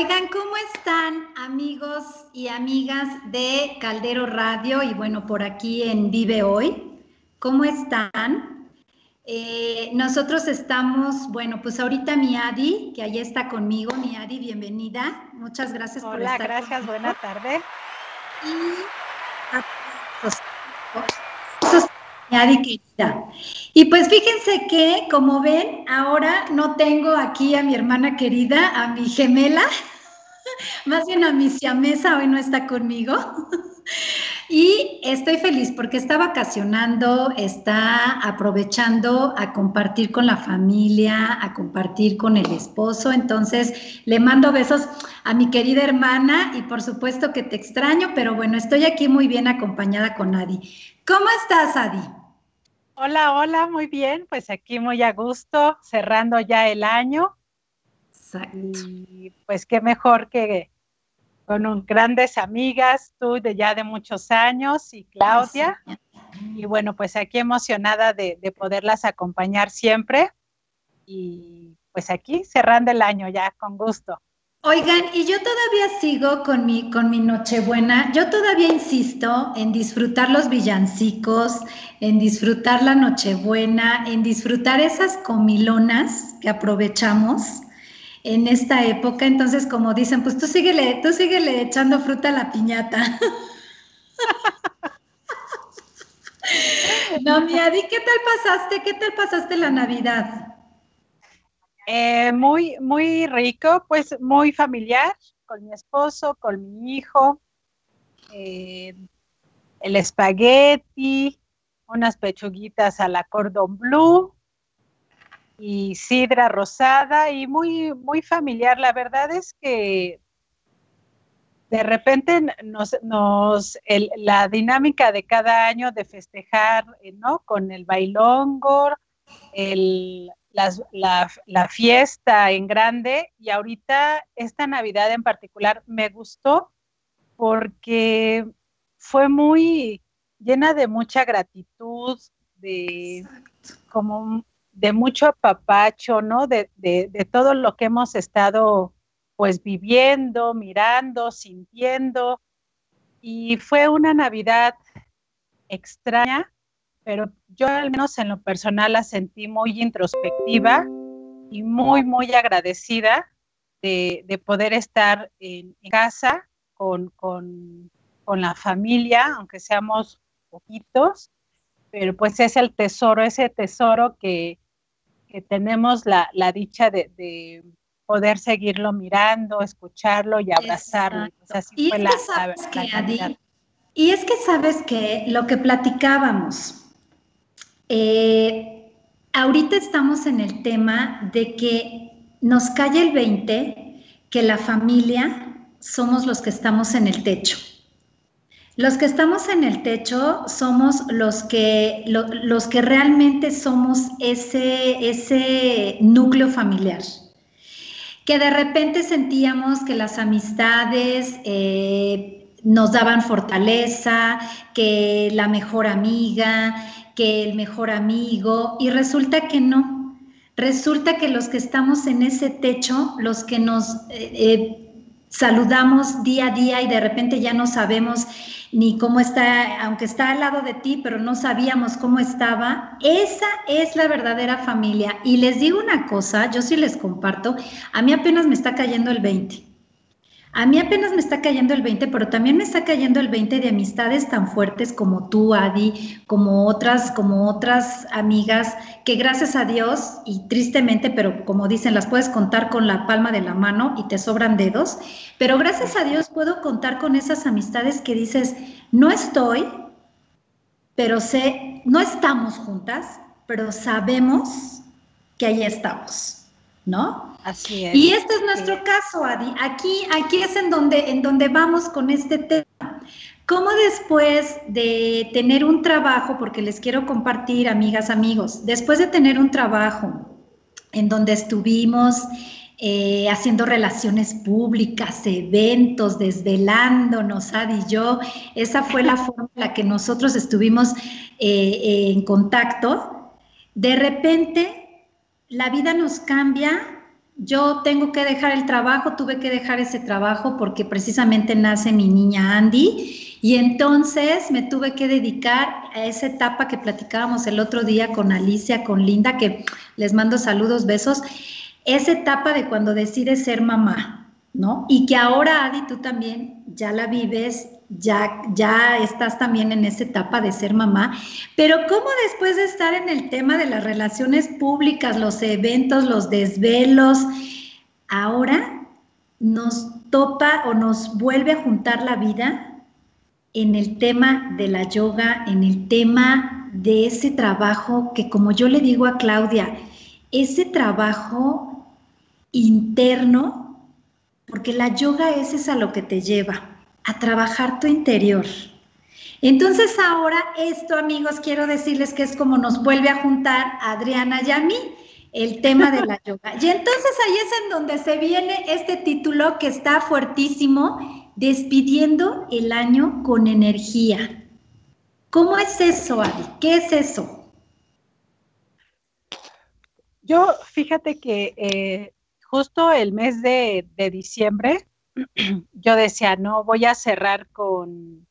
Oigan, ¿cómo están amigos y amigas de Caldero Radio y bueno, por aquí en Vive Hoy? ¿Cómo están? Eh, nosotros estamos, bueno, pues ahorita mi Adi, que allá está conmigo, mi Adi, bienvenida. Muchas gracias por estar. Hola, gracias, buena tarde. Y Adi querida. Y pues fíjense que, como ven, ahora no tengo aquí a mi hermana querida, a mi gemela, más bien a mi siamesa, hoy no está conmigo. Y estoy feliz porque está vacacionando, está aprovechando a compartir con la familia, a compartir con el esposo. Entonces, le mando besos a mi querida hermana y por supuesto que te extraño, pero bueno, estoy aquí muy bien acompañada con Adi. ¿Cómo estás, Adi? Hola, hola, muy bien. Pues aquí muy a gusto, cerrando ya el año. Exacto. Y pues qué mejor que con grandes amigas, tú de ya de muchos años y Claudia. Y bueno, pues aquí emocionada de, poderlas acompañar siempre. Y pues aquí cerrando el año ya, con gusto. Oigan, y yo todavía sigo con mi, con mi Nochebuena. Yo todavía insisto en disfrutar los villancicos, en disfrutar la Nochebuena, en disfrutar esas comilonas que aprovechamos en esta época. Entonces, como dicen, pues tú síguele, tú síguele echando fruta a la piñata. no, mi Adi, ¿qué tal pasaste? ¿Qué tal pasaste la Navidad? Eh, muy, muy rico, pues muy familiar, con mi esposo, con mi hijo, eh, el espagueti, unas pechuguitas a la cordon bleu, y sidra rosada y muy, muy familiar. La verdad es que de repente nos, nos la dinámica de cada año de festejar, eh, ¿no? Con el bailongo, el, la, la, fiesta en grande y ahorita esta Navidad en particular me gustó porque fue muy llena de mucha gratitud, de como de mucho apapacho, ¿no? De, todo lo que hemos estado pues viviendo, mirando, sintiendo. Y fue una Navidad extraña, pero yo al menos en lo personal la sentí muy introspectiva y muy, muy agradecida de, poder estar en casa con, con, con la familia, aunque seamos poquitos, pero pues es el tesoro, ese tesoro que, que tenemos la, dicha de, poder seguirlo mirando, escucharlo y abrazarlo. y, es que sabes que lo que platicábamos, eh, ahorita estamos en el tema de que nos cae el 20, que la familia somos los que estamos en el techo. Los que estamos en el techo somos los que, los que realmente somos ese, ese núcleo familiar. Que de repente sentíamos que las amistades eh, nos daban fortaleza, que la mejor amiga, que el mejor amigo, y resulta que no. Resulta que los que estamos en ese techo, los que nos eh, eh, saludamos día a día y de repente ya no sabemos ni cómo está, aunque está al lado de ti, pero no sabíamos cómo estaba. Esa es la verdadera familia. Y les digo una cosa, yo sí les comparto, a mí apenas me está cayendo el 20. A mí apenas me está cayendo el 20, pero también me está cayendo el 20 de amistades tan fuertes como tú, Adi, como otras, como otras amigas que gracias a Dios y tristemente, pero como dicen, las puedes contar con la palma de la mano y te sobran dedos, pero gracias a Dios puedo contar con esas amistades que dices, no estoy, pero sé, no estamos juntas, pero sabemos que ahí estamos, ¿no? Así es. Y este es nuestro caso, Adi. Aquí, aquí es en donde, en donde vamos con este tema. ¿Cómo después de tener un trabajo, porque les quiero compartir, amigas, amigos, después de tener un trabajo en donde estuvimos eh, haciendo relaciones públicas, eventos, desvelándonos, Adi y yo, esa fue la forma en la que nosotros estuvimos eh, en contacto, de repente la vida nos cambia. Yo tengo que dejar el trabajo, tuve que dejar ese trabajo porque precisamente nace mi niña Andy. Y entonces me tuve que dedicar a esa etapa que platicábamos el otro día con Alicia, con Linda, que les mando saludos, besos, esa etapa de cuando decides ser mamá, ¿no? Y que ahora, Adi, tú también ya la vives, ya, ya estás también en esa etapa de ser mamá, pero ¿cómo después de estar en el tema de las relaciones públicas, los eventos, los desvelos, ahora nos topa o nos vuelve a juntar la vida en el tema de la yoga, en el tema de ese trabajo que como yo le digo a Claudia, ese trabajo interno, porque la yoga es, es a lo que te lleva, a trabajar tu interior. Entonces ahora esto, amigos, quiero decirles que es como nos vuelve a juntar a Adriana y a mí el tema de la yoga. Y entonces ahí es en donde se viene este título que está fuertísimo despidiendo el año con energía. ¿Cómo es eso, Adi? ¿Qué es eso? Yo, fíjate que eh, justo el mes de, diciembre, yo decía, no, voy a cerrar con,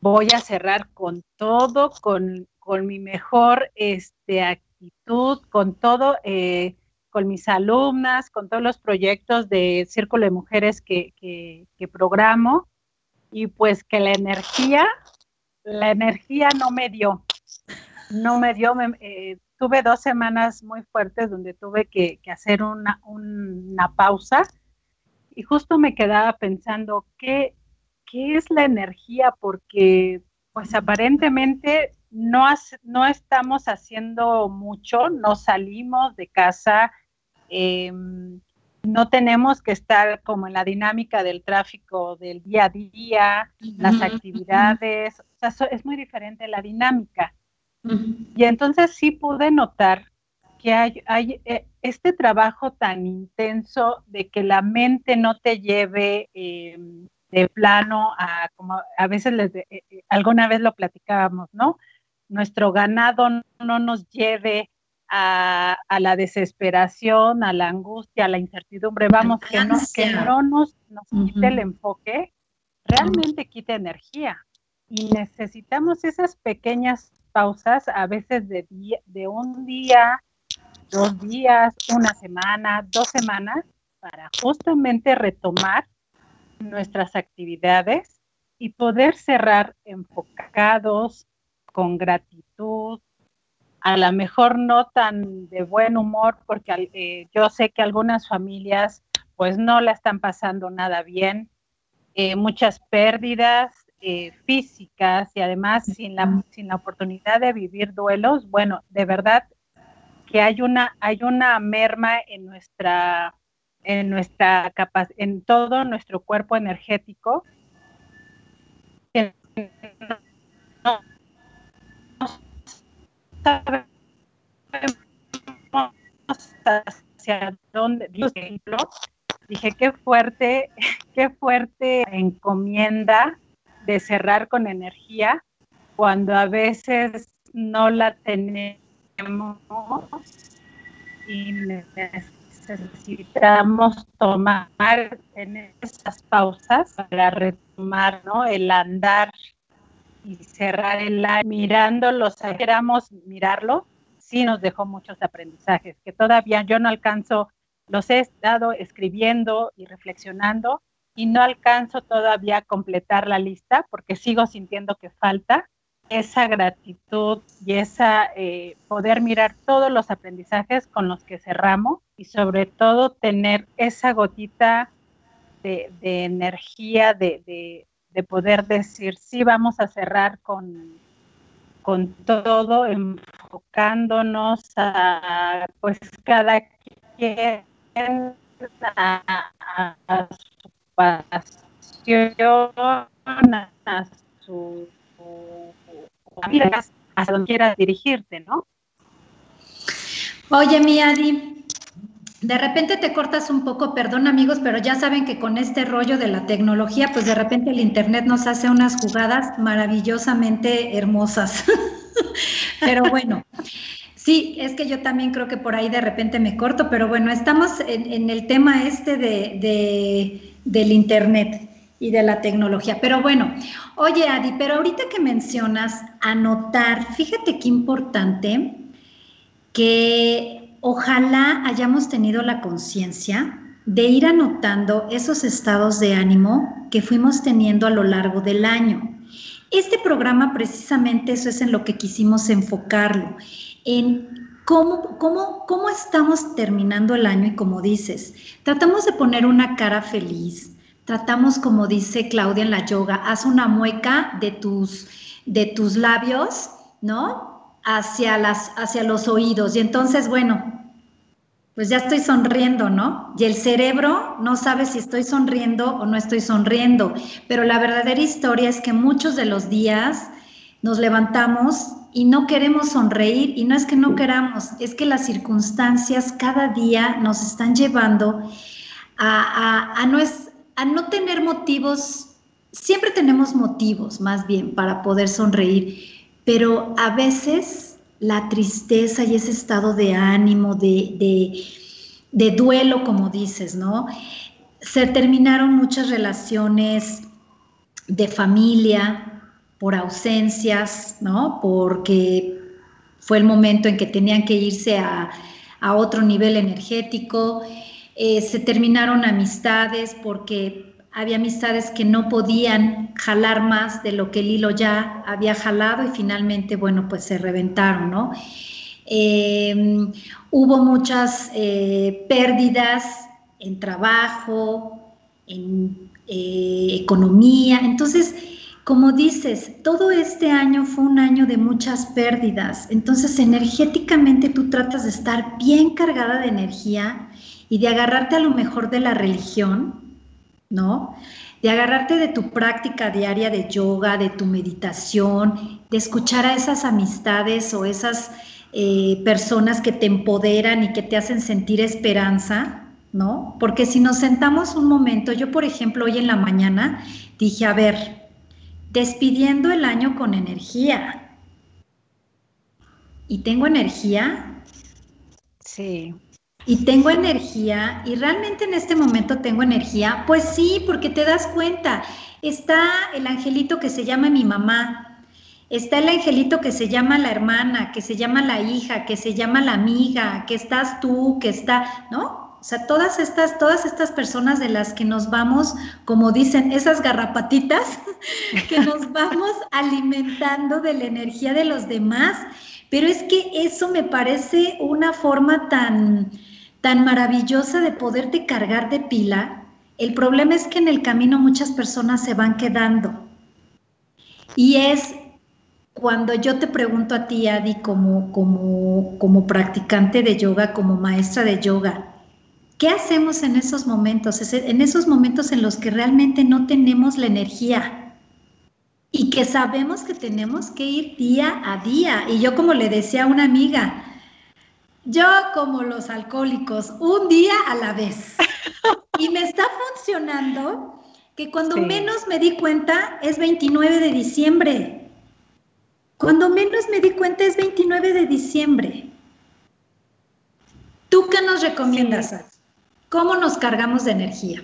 voy a cerrar con todo, con, con mi mejor este, actitud, con todo, eh, con mis alumnas, con todos los proyectos de Círculo de Mujeres que, programo y pues que la energía, la energía no me dio, no me dio, eh, tuve dos semanas muy fuertes donde tuve que, hacer una, pausa y justo me quedaba pensando, ¿qué, ¿qué es la energía? Porque pues aparentemente no, no estamos haciendo mucho, no salimos de casa, Em, no tenemos que estar como en la dinámica del tráfico del día a día, las actividades, o sea, es muy diferente la dinámica. Y entonces sí pude notar que hay, hay eh, este trabajo tan intenso de que la mente no te lleve em, de plano a, como a veces les eh, eh, alguna vez lo platicábamos, ¿no? Nuestro ganado no nos lleve a, la desesperación, a la angustia, a la incertidumbre, vamos, que no, que no nos, quite el enfoque, realmente quita energía. Y necesitamos esas pequeñas pausas, a veces de, de un día, dos días, una semana, dos semanas, para justamente retomar nuestras actividades y poder cerrar enfocados, con gratitud, a lo mejor no tan de buen humor, porque eh, yo sé que algunas familias pues no la están pasando nada bien, eh, muchas pérdidas eh, físicas y además sin la, sin la oportunidad de vivir duelos, bueno, de verdad que hay una, hay una merma en nuestra, en nuestra en todo nuestro cuerpo energético sabemos hacia dónde, dije, qué fuerte, qué fuerte encomienda de cerrar con energía cuando a veces no la tenemos y necesitamos tomar en esas pausas para retomar ¿no? el andar y cerrar el año mirándolos, queramos mirarlo, sí nos dejó muchos aprendizajes que todavía yo no alcanzo, los he estado escribiendo y reflexionando y no alcanzo todavía a completar la lista porque sigo sintiendo que falta esa gratitud y esa eh, poder mirar todos los aprendizajes con los que cerramos y sobre todo tener esa gotita de, energía, de, de poder decir, sí, vamos a cerrar con, con todo, enfocándonos a, pues, cada quien a, su pasión, a su, a donde quieras dirigirte, ¿no? Oye, mi Adi, de repente te cortas un poco, perdón amigos, pero ya saben que con este rollo de la tecnología, pues de repente el Internet nos hace unas jugadas maravillosamente hermosas. pero bueno, Sí, es que yo también creo que por ahí de repente me corto, pero bueno, estamos en, el tema este de, del Internet y de la tecnología. Pero bueno, oye Adi, pero ahorita que mencionas anotar, fíjate qué importante que ojalá hayamos tenido la conciencia de ir anotando esos estados de ánimo que fuimos teniendo a lo largo del año. Este programa precisamente eso es en lo que quisimos enfocarlo en cómo, cómo, cómo estamos terminando el año y como dices, tratamos de poner una cara feliz, tratamos como dice Claudia en la yoga, haz una mueca de tus, de tus labios, ¿no? Hacia, las, hacia los oídos. Y entonces, bueno, pues ya estoy sonriendo, ¿no? Y el cerebro no sabe si estoy sonriendo o no estoy sonriendo. Pero la verdadera historia es que muchos de los días nos levantamos y no queremos sonreír y no es que no queramos, es que las circunstancias cada día nos están llevando a, no, a no tener motivos, siempre tenemos motivos más bien para poder sonreír, pero a veces la tristeza y ese estado de ánimo, de, de, de duelo, como dices, ¿no? Se terminaron muchas relaciones de familia, por ausencias, ¿no? Porque fue el momento en que tenían que irse a, otro nivel energético. Eh, se terminaron amistades porque había amistades que no podían jalar más de lo que el hilo ya había jalado y finalmente, bueno, pues se reventaron, ¿no? Eh, hubo muchas eh, pérdidas en trabajo, en economía, entonces como dices, todo este año fue un año de muchas pérdidas, entonces energéticamente tú tratas de estar bien cargada de energía y de agarrarte a lo mejor de la religión, ¿no? De agarrarte de tu práctica diaria de yoga, de tu meditación, de escuchar a esas amistades o esas eh, personas que te empoderan y que te hacen sentir esperanza, ¿no? Porque si nos sentamos un momento, yo por ejemplo hoy en la mañana dije, a ver, despidiendo el año con energía. ¿Y tengo energía? Sí. ¿Y tengo energía? ¿Y realmente en este momento tengo energía? Pues sí, porque te das cuenta. Está el angelito que se llama mi mamá. Está el angelito que se llama la hermana, que se llama la hija, que se llama la amiga, que estás tú, que está, ¿no? O sea, todas estas, todas estas personas de las que nos vamos, como dicen, esas garrapatitas, que nos vamos alimentando de la energía de los demás, pero es que eso me parece una forma tan, tan maravillosa de poderte cargar de pila. El problema es que en el camino muchas personas se van quedando. Y es cuando yo te pregunto a ti, Adi, como, como, como practicante de yoga, como maestra de yoga, ¿Qué hacemos en esos momentos? En esos momentos en los que realmente no tenemos la energía y que sabemos que tenemos que ir día a día. Y yo como le decía a una amiga, yo como los alcohólicos, un día a la vez. Y me está funcionando que cuando menos me di cuenta es 29 de diciembre. Cuando menos me di cuenta es 29 de diciembre. ¿Tú qué nos recomiendas? ¿Cómo nos cargamos de energía?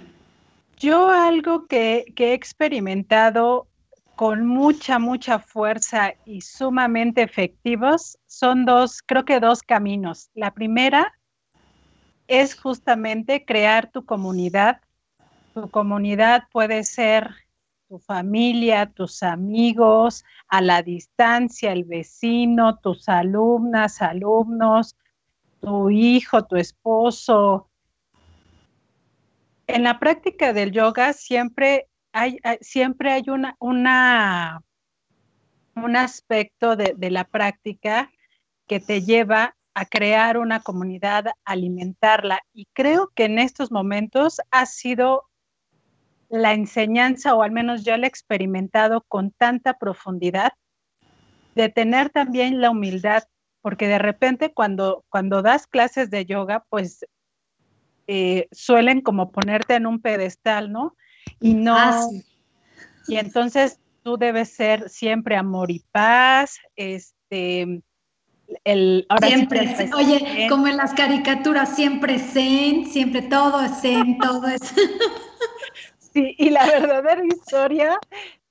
Yo algo que, he experimentado con mucha, mucha fuerza y sumamente efectivos son dos, creo que dos caminos. La primera es justamente crear tu comunidad. Tu comunidad puede ser tu familia, tus amigos, a la distancia, el vecino, tus alumnas, alumnos, tu hijo, tu esposo, en la práctica del yoga siempre siempre hay una, un aspecto de, de la práctica que te lleva a crear una comunidad, alimentarla. Y creo que en estos momentos ha sido la enseñanza, o al menos yo la he experimentado con tanta profundidad, de tener también la humildad, porque de repente cuando, cuando das clases de yoga, pues eh, suelen como ponerte en un pedestal, ¿no? Y no. Ah, y entonces tú debes ser siempre amor y paz, este, el siempre, oye, como en las caricaturas, siempre zen, siempre todo es zen, todo es. sí, y la verdadera historia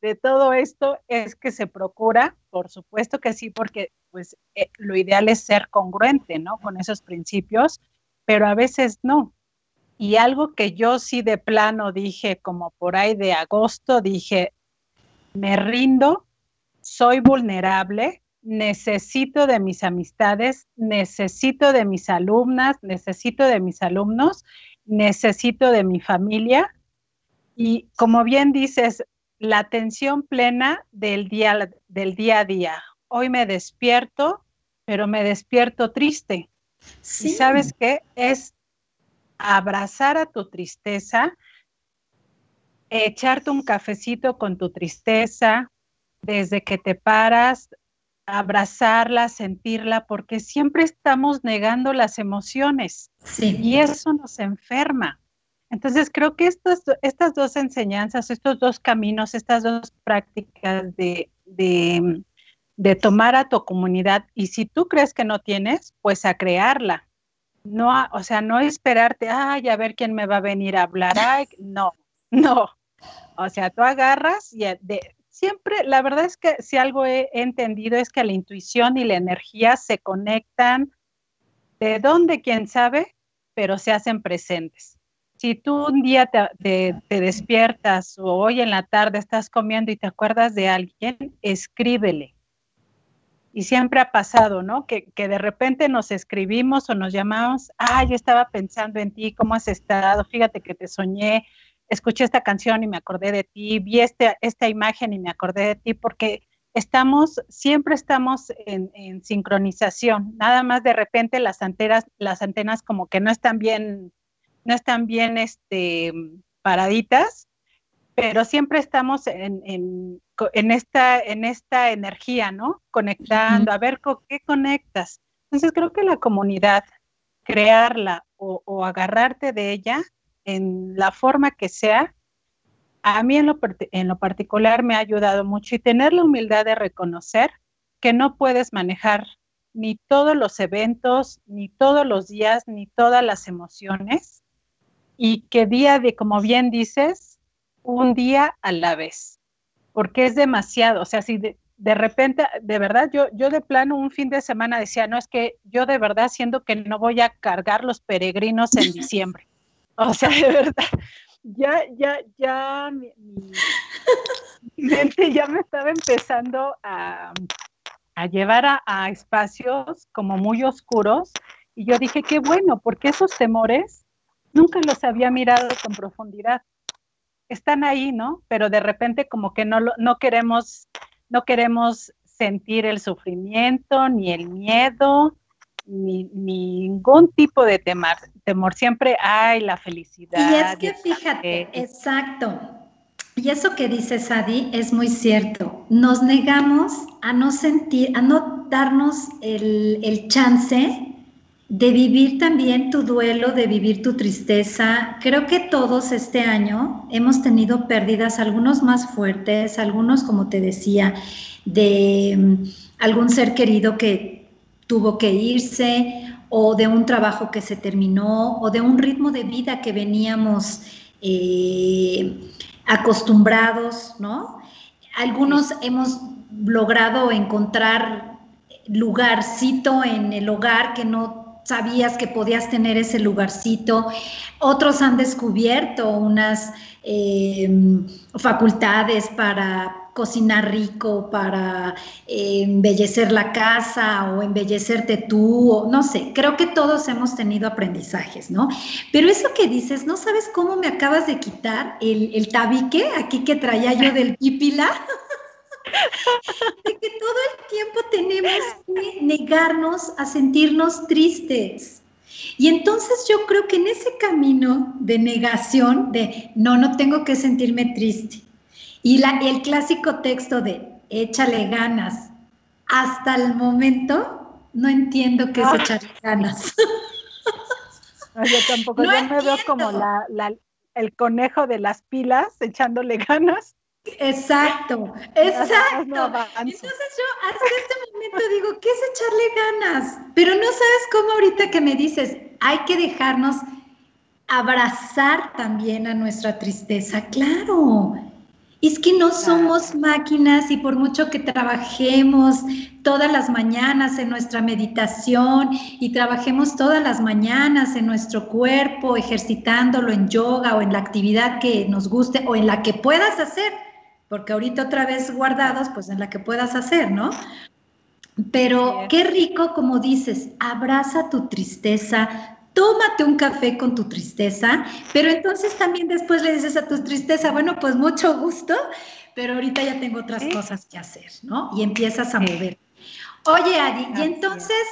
de todo esto es que se procura, por supuesto que sí, porque pues eh, lo ideal es ser congruente, ¿no? Con esos principios, pero a veces no. Y algo que yo sí de plano dije, como por ahí de agosto, dije, me rindo, soy vulnerable, necesito de mis amistades, necesito de mis alumnas, necesito de mis alumnos, necesito de mi familia. Y como bien dices, la atención plena del día, del día a día. Hoy me despierto, pero me despierto triste. Sí. ¿Y sabes qué? Es abrazar a tu tristeza, echarte un cafecito con tu tristeza, desde que te paras, abrazarla, sentirla, porque siempre estamos negando las emociones y eso nos enferma. Entonces creo que estas, estas dos enseñanzas, estos dos caminos, estas dos prácticas de, de, de tomar a tu comunidad y si tú crees que no tienes, pues a crearla. No, o sea, no esperarte, ay, a ver quién me va a venir a hablar, no, no. O sea, tú agarras y de, siempre, la verdad es que si algo he, entendido es que la intuición y la energía se conectan de dónde, quién sabe, pero se hacen presentes. Si tú un día te, despiertas o hoy en la tarde estás comiendo y te acuerdas de alguien, escríbele. Y siempre ha pasado, ¿no? Que, que de repente nos escribimos o nos llamamos, ay, yo estaba pensando en ti, ¿cómo has estado? Fíjate que te soñé, escuché esta canción y me acordé de ti, vi este, esta imagen y me acordé de ti, porque estamos, siempre estamos en, sincronización, nada más de repente las antenas, las antenas como que no están bien, no están bien este, paraditas, pero siempre estamos en, en, esta, en esta energía, ¿no? Conectando, a ver con qué conectas. Entonces creo que la comunidad, crearla o, o agarrarte de ella, en la forma que sea, a mí en lo, en lo particular me ha ayudado mucho y tener la humildad de reconocer que no puedes manejar ni todos los eventos, ni todos los días, ni todas las emociones, y que día de, como bien dices, un día a la vez, porque es demasiado, o sea, si de, de, repente, de verdad, yo, yo de plano un fin de semana decía, no, es que yo de verdad siento que no voy a cargar los peregrinos en diciembre. O sea, de verdad, ya, ya, ya mi, mente ya me estaba empezando a, llevar a, espacios como muy oscuros y yo dije, qué bueno, porque esos temores nunca los había mirado con profundidad. Están ahí, ¿no? Pero de repente como que no, no queremos, no queremos sentir el sufrimiento ni el miedo, ni, ningún tipo de temor, temor, siempre hay la felicidad. Y es que fíjate, exacto. Y eso que dice Sadi es muy cierto. Nos negamos a no sentir, a no darnos el, el chance de vivir también tu duelo, de vivir tu tristeza. Creo que todos este año hemos tenido pérdidas, algunos más fuertes, algunos, como te decía, de mm, algún ser querido que tuvo que irse o de un trabajo que se terminó o de un ritmo de vida que veníamos eh, acostumbrados, ¿no? Algunos hemos logrado encontrar lugarcito en el hogar que no sabías que podías tener ese lugarcito. Otros han descubierto unas eh, facultades para cocinar rico, para eh, embellecer la casa o embellecerte tú, o no sé, creo que todos hemos tenido aprendizajes, ¿no? Pero eso que dices, ¿no sabes cómo me acabas de quitar el, tabique aquí que traía yo del pípila? de que todo el tiempo tenemos que negarnos a sentirnos tristes. Y entonces yo creo que en ese camino de negación, de no, no tengo que sentirme triste, y la, el clásico texto de échale ganas. Hasta el momento no entiendo qué es ah. echarle ganas. yo tampoco, yo me veo como la, el conejo de las pilas echándole ganas. Exacto, exacto. Entonces yo hasta este momento digo, ¿qué es echarle ganas? Pero no sabes cómo ahorita que me dices, hay que dejarnos abrazar también a nuestra tristeza. Claro, es que no somos máquinas y por mucho que trabajemos todas las mañanas en nuestra meditación y trabajemos todas las mañanas en nuestro cuerpo, ejercitándolo en yoga o en la actividad que nos guste o en la que puedas hacer, porque ahorita otra vez guardados, pues en la que puedas hacer, ¿no? Pero qué rico, como dices, abraza tu tristeza, tómate un café con tu tristeza, pero entonces también después le dices a tu tristeza, bueno, pues mucho gusto, pero ahorita ya tengo otras cosas que hacer, ¿no? Y empiezas a mover. Oye, Adi, y entonces,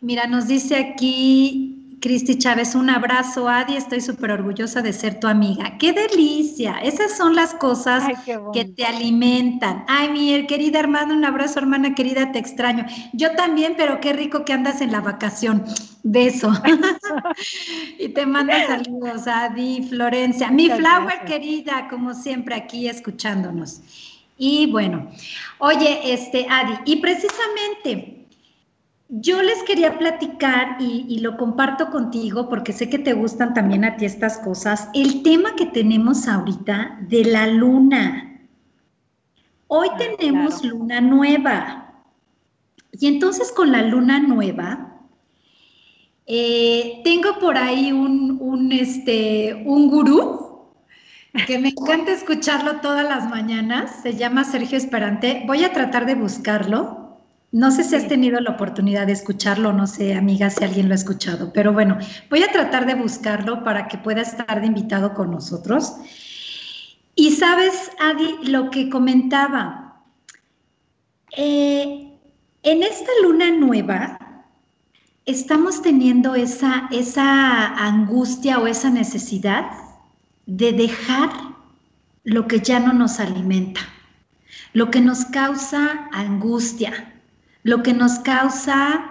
mira, nos dice aquí Cristi Chávez, un abrazo, Adi, estoy súper orgullosa de ser tu amiga. ¡Qué delicia! Esas son las cosas que te alimentan. Ay, mi querida hermana, un abrazo, hermana querida, te extraño. Yo también, pero qué rico que andas en la vacación. Beso. y te mando saludos, Adi, Florencia. Mi flower querida, como siempre, aquí escuchándonos. Y bueno, oye, este, Adi, y precisamente yo les quería platicar y, lo comparto contigo porque sé que te gustan también a ti estas cosas, el tema que tenemos ahorita de la luna. Hoy ah, tenemos luna nueva. Y entonces con la luna nueva, eh, tengo por ahí un, un, este, un gurú que me encanta escucharlo todas las mañanas. Se llama Sergio Esperante. Voy a tratar de buscarlo no sé si has tenido la oportunidad de escucharlo, no sé, amiga, si alguien lo ha escuchado, pero bueno, voy a tratar de buscarlo para que pueda estar de invitado con nosotros. Y sabes, Adi, lo que comentaba, eh, en esta luna nueva estamos teniendo esa, esa angustia o esa necesidad de dejar lo que ya no nos alimenta, lo que nos causa angustia, lo que nos causa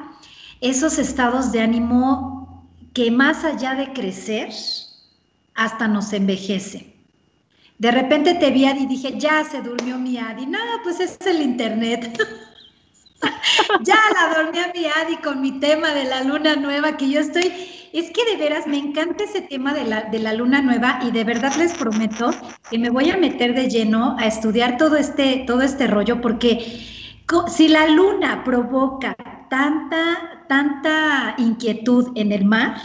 esos estados de ánimo que más allá de crecer, hasta nos envejece. De repente te vi y dije, ya se durmió mi Adi. No, pues es el internet. ya la dormí a mi Adi con mi tema de la luna nueva que yo estoy. Es que de veras me encanta ese tema de la, de la luna nueva y de verdad les prometo que me voy a meter de lleno a estudiar todo este, todo este rollo porque si la luna provoca tanta, tanta inquietud en el mar,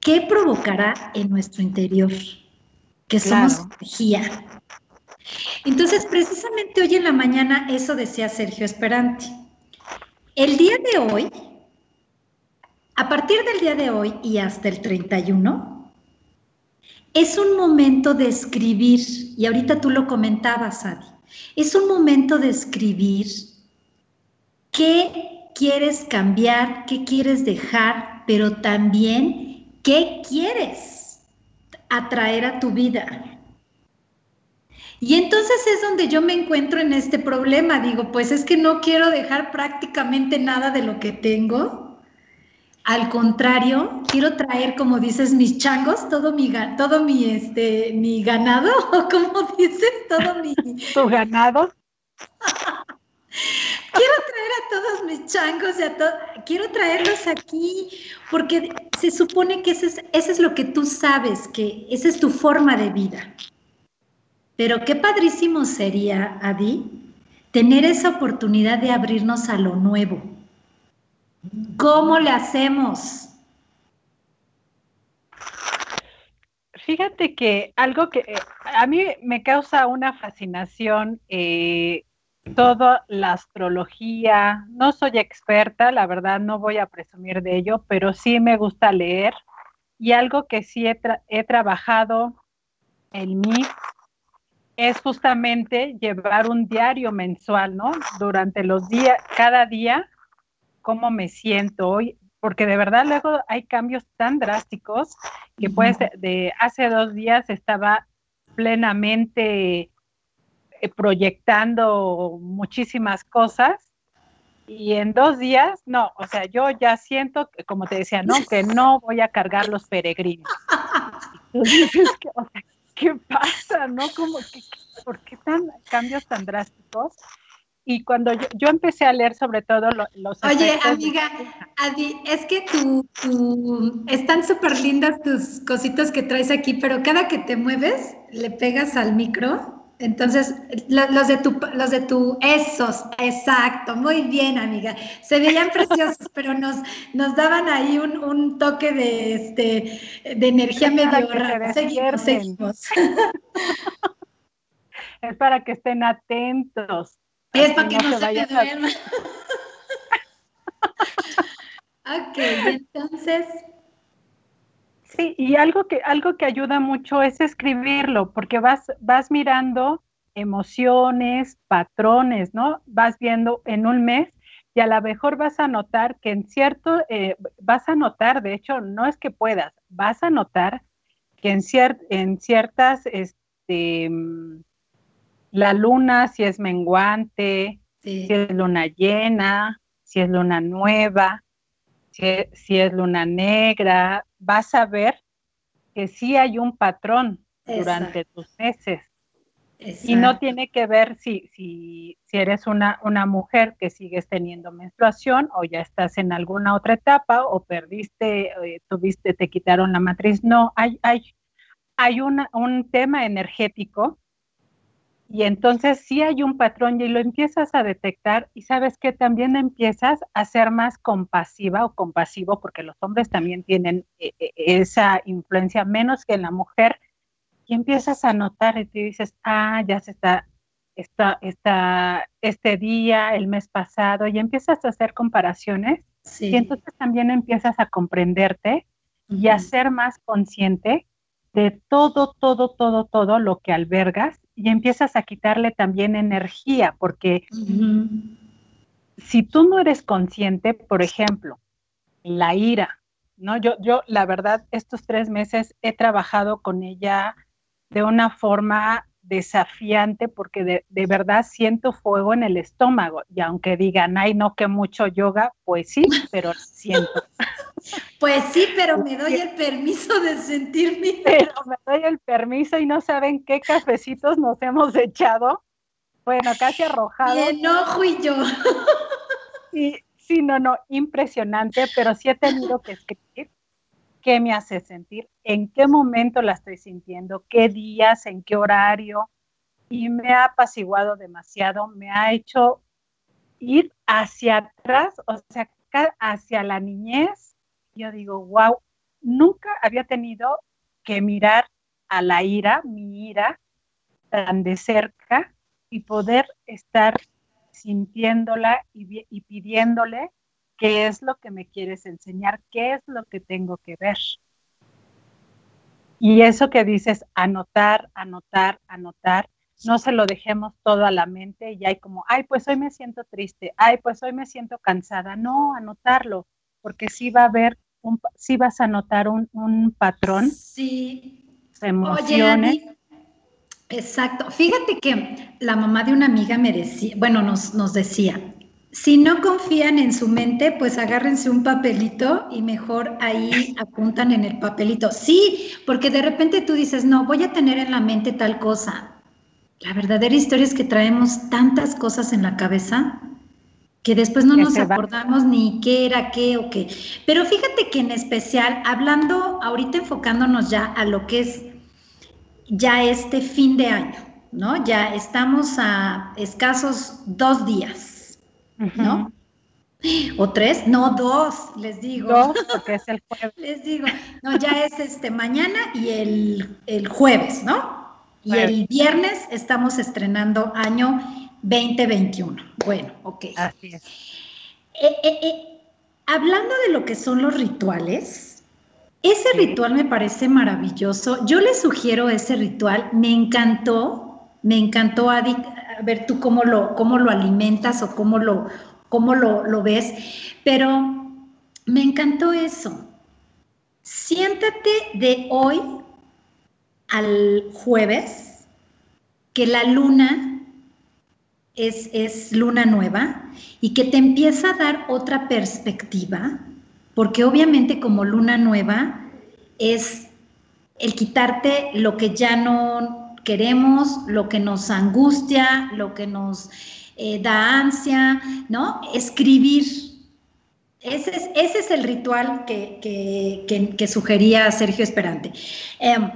¿qué provocará en nuestro interior? Que somos energía. Entonces, precisamente hoy en la mañana eso decía Sergio Esperante. El día de hoy, a partir del día de hoy y hasta el 31, es un momento de escribir, y ahorita tú lo comentabas, Adi, es un momento de escribir qué quieres cambiar, qué quieres dejar, pero también qué quieres atraer a tu vida. Y entonces es donde yo me encuentro en este problema. Digo, pues es que no quiero dejar prácticamente nada de lo que tengo al contrario, quiero traer, como dices, mis changos, todo mi, todo mi, este, mi ganado, o como dices, todo mi... ¿Tu ganado? quiero traer a todos mis changos, y a quiero traerlos aquí, porque se supone que ese es, ese es lo que tú sabes, que esa es tu forma de vida. Pero qué padrísimo sería, Adi, tener esa oportunidad de abrirnos a lo nuevo ¿Cómo le hacemos? Fíjate que algo que eh, a mí me causa una fascinación, eh, toda la astrología, no soy experta, la verdad no voy a presumir de ello, pero sí me gusta leer y algo que sí he, he trabajado en mí es justamente llevar un diario mensual, ¿no? Durante los días, cada día, cómo me siento hoy, porque de verdad luego hay cambios tan drásticos que pues de hace dos días estaba plenamente eh, proyectando muchísimas cosas y en dos días, no, o sea, yo ya siento, como te decía, no, que no voy a cargar los peregrinos. ¿qué pasa? ¿No? ¿por qué tan cambios tan drásticos? Y cuando yo, empecé a leer sobre todo los... Oye, amiga, Adi, es que tú, están súper lindas tus cositas que traes aquí, pero cada que te mueves, le pegas al micro. Entonces, los de tu, los de tu, esos, exacto, muy bien, amiga. Se veían preciosos, pero nos, nos daban ahí un, toque de, este, de energía medio rara. Seguimos, seguimos. Es para que estén atentos. Es para que no, se te duerma. ok, entonces. Sí, y algo que, algo que ayuda mucho es escribirlo, porque vas, vas mirando emociones, patrones, ¿no? Vas viendo en un mes y a lo mejor vas a notar que en cierto, eh, vas a notar, de hecho, no es que puedas, vas a notar que en, en ciertas este, la luna, si es menguante, si es luna llena, si es luna nueva, si es, luna negra, vas a ver que sí hay un patrón durante tus meses. Y no tiene que ver si, si, si eres una, una, mujer que sigues teniendo menstruación o ya estás en alguna otra etapa o perdiste, eh, tuviste, te quitaron la matriz. No, hay, hay, hay un tema energético y entonces sí hay un patrón y lo empiezas a detectar y sabes que también empiezas a ser más compasiva o compasivo, porque los hombres también tienen eh, eh, esa influencia menos que la mujer, y empiezas a notar y te dices, ah, ya se está, está, está este día, el mes pasado, y empiezas a hacer comparaciones, y entonces también empiezas a comprenderte y a ser más consciente de todo, todo, todo, todo lo que albergas y empiezas a quitarle también energía, porque si tú no eres consciente, por ejemplo, la ira, ¿no? Yo, yo, la verdad, estos tres meses he trabajado con ella de una forma desafiante porque de, de, verdad siento fuego en el estómago y aunque digan, ay, no, que mucho yoga, pues sí, pero siento. Pues sí, pero me doy el permiso de sentirme. Pero me doy el permiso y no saben qué cafecitos nos hemos echado. Bueno, casi arrojado. Y enojo y yo. Y, sí, no, no, impresionante, pero sí he tenido que escribir qué me hace sentir, en qué momento la estoy sintiendo, qué días, en qué horario. Y me ha apaciguado demasiado, me ha hecho ir hacia atrás, o sea, hacia la niñez yo digo, wow, nunca había tenido que mirar a la ira, mi ira, tan de cerca y poder estar sintiéndola y, y pidiéndole qué es lo que me quieres enseñar, qué es lo que tengo que ver. Y eso que dices, anotar, anotar, anotar, no se lo dejemos todo a la mente y hay como, ay, pues hoy me siento triste, ay, pues hoy me siento cansada. No, anotarlo, porque sí va a haber si vas a notar un, patrón. Sí. Emociones. exacto. Fíjate que la mamá de una amiga me decía, bueno, nos, nos decía, si no confían en su mente, pues agárrense un papelito y mejor ahí apuntan en el papelito. Sí, porque de repente tú dices, no, voy a tener en la mente tal cosa. La verdadera historia es que traemos tantas cosas en la cabeza que después no nos acordamos ni qué era qué o qué. Pero fíjate que en especial, hablando, ahorita enfocándonos ya a lo que es ya este fin de año, ¿no? Ya estamos a escasos dos días, ¿no? O tres, no, dos, les digo. Dos, porque es el jueves. les digo, no, ya es este mañana y el, jueves, ¿no? Y el viernes estamos estrenando año 2021. Bueno, ok. Así es. Eh, eh, eh, hablando de lo que son los rituales, ese ritual me parece maravilloso. Yo le sugiero ese ritual. Me encantó, me encantó, Adi. A ver tú cómo lo, cómo lo alimentas o cómo lo, cómo lo, lo ves. Pero me encantó eso. Siéntate de hoy al jueves que la luna es, luna nueva y que te empieza a dar otra perspectiva, porque obviamente como luna nueva es el quitarte lo que ya no, queremos, lo que nos angustia, lo que nos eh, da ansia, ¿no? Escribir. Ese es, ese es el ritual que, sugería Sergio Esperante. Em,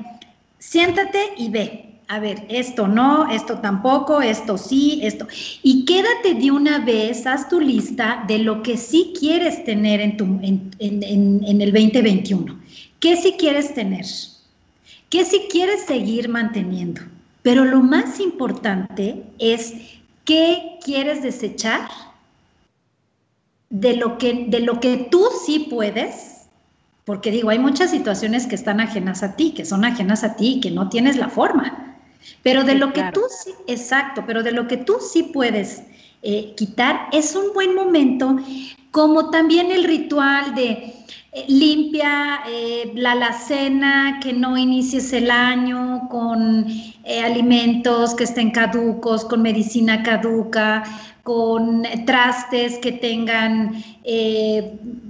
siéntate y ve. A ver, esto no, esto tampoco, esto sí, esto. Y quédate de una vez, haz tu lista de lo que sí quieres tener en, tu, en, en el 2021. ¿Qué sí quieres tener? ¿Qué sí quieres seguir manteniendo? Pero lo más importante es qué quieres desechar de lo que, de lo que tú sí puedes, porque digo, hay muchas situaciones que están ajenas a ti, que son ajenas a ti, que no tienes la forma, pero de lo que tú sí, exacto, pero de lo que tú sí puedes eh, quitar, es un buen momento, como también el ritual de limpia eh, la alacena, que no inicies el año con eh, alimentos que estén caducos, con medicina caduca, con trastes que tengan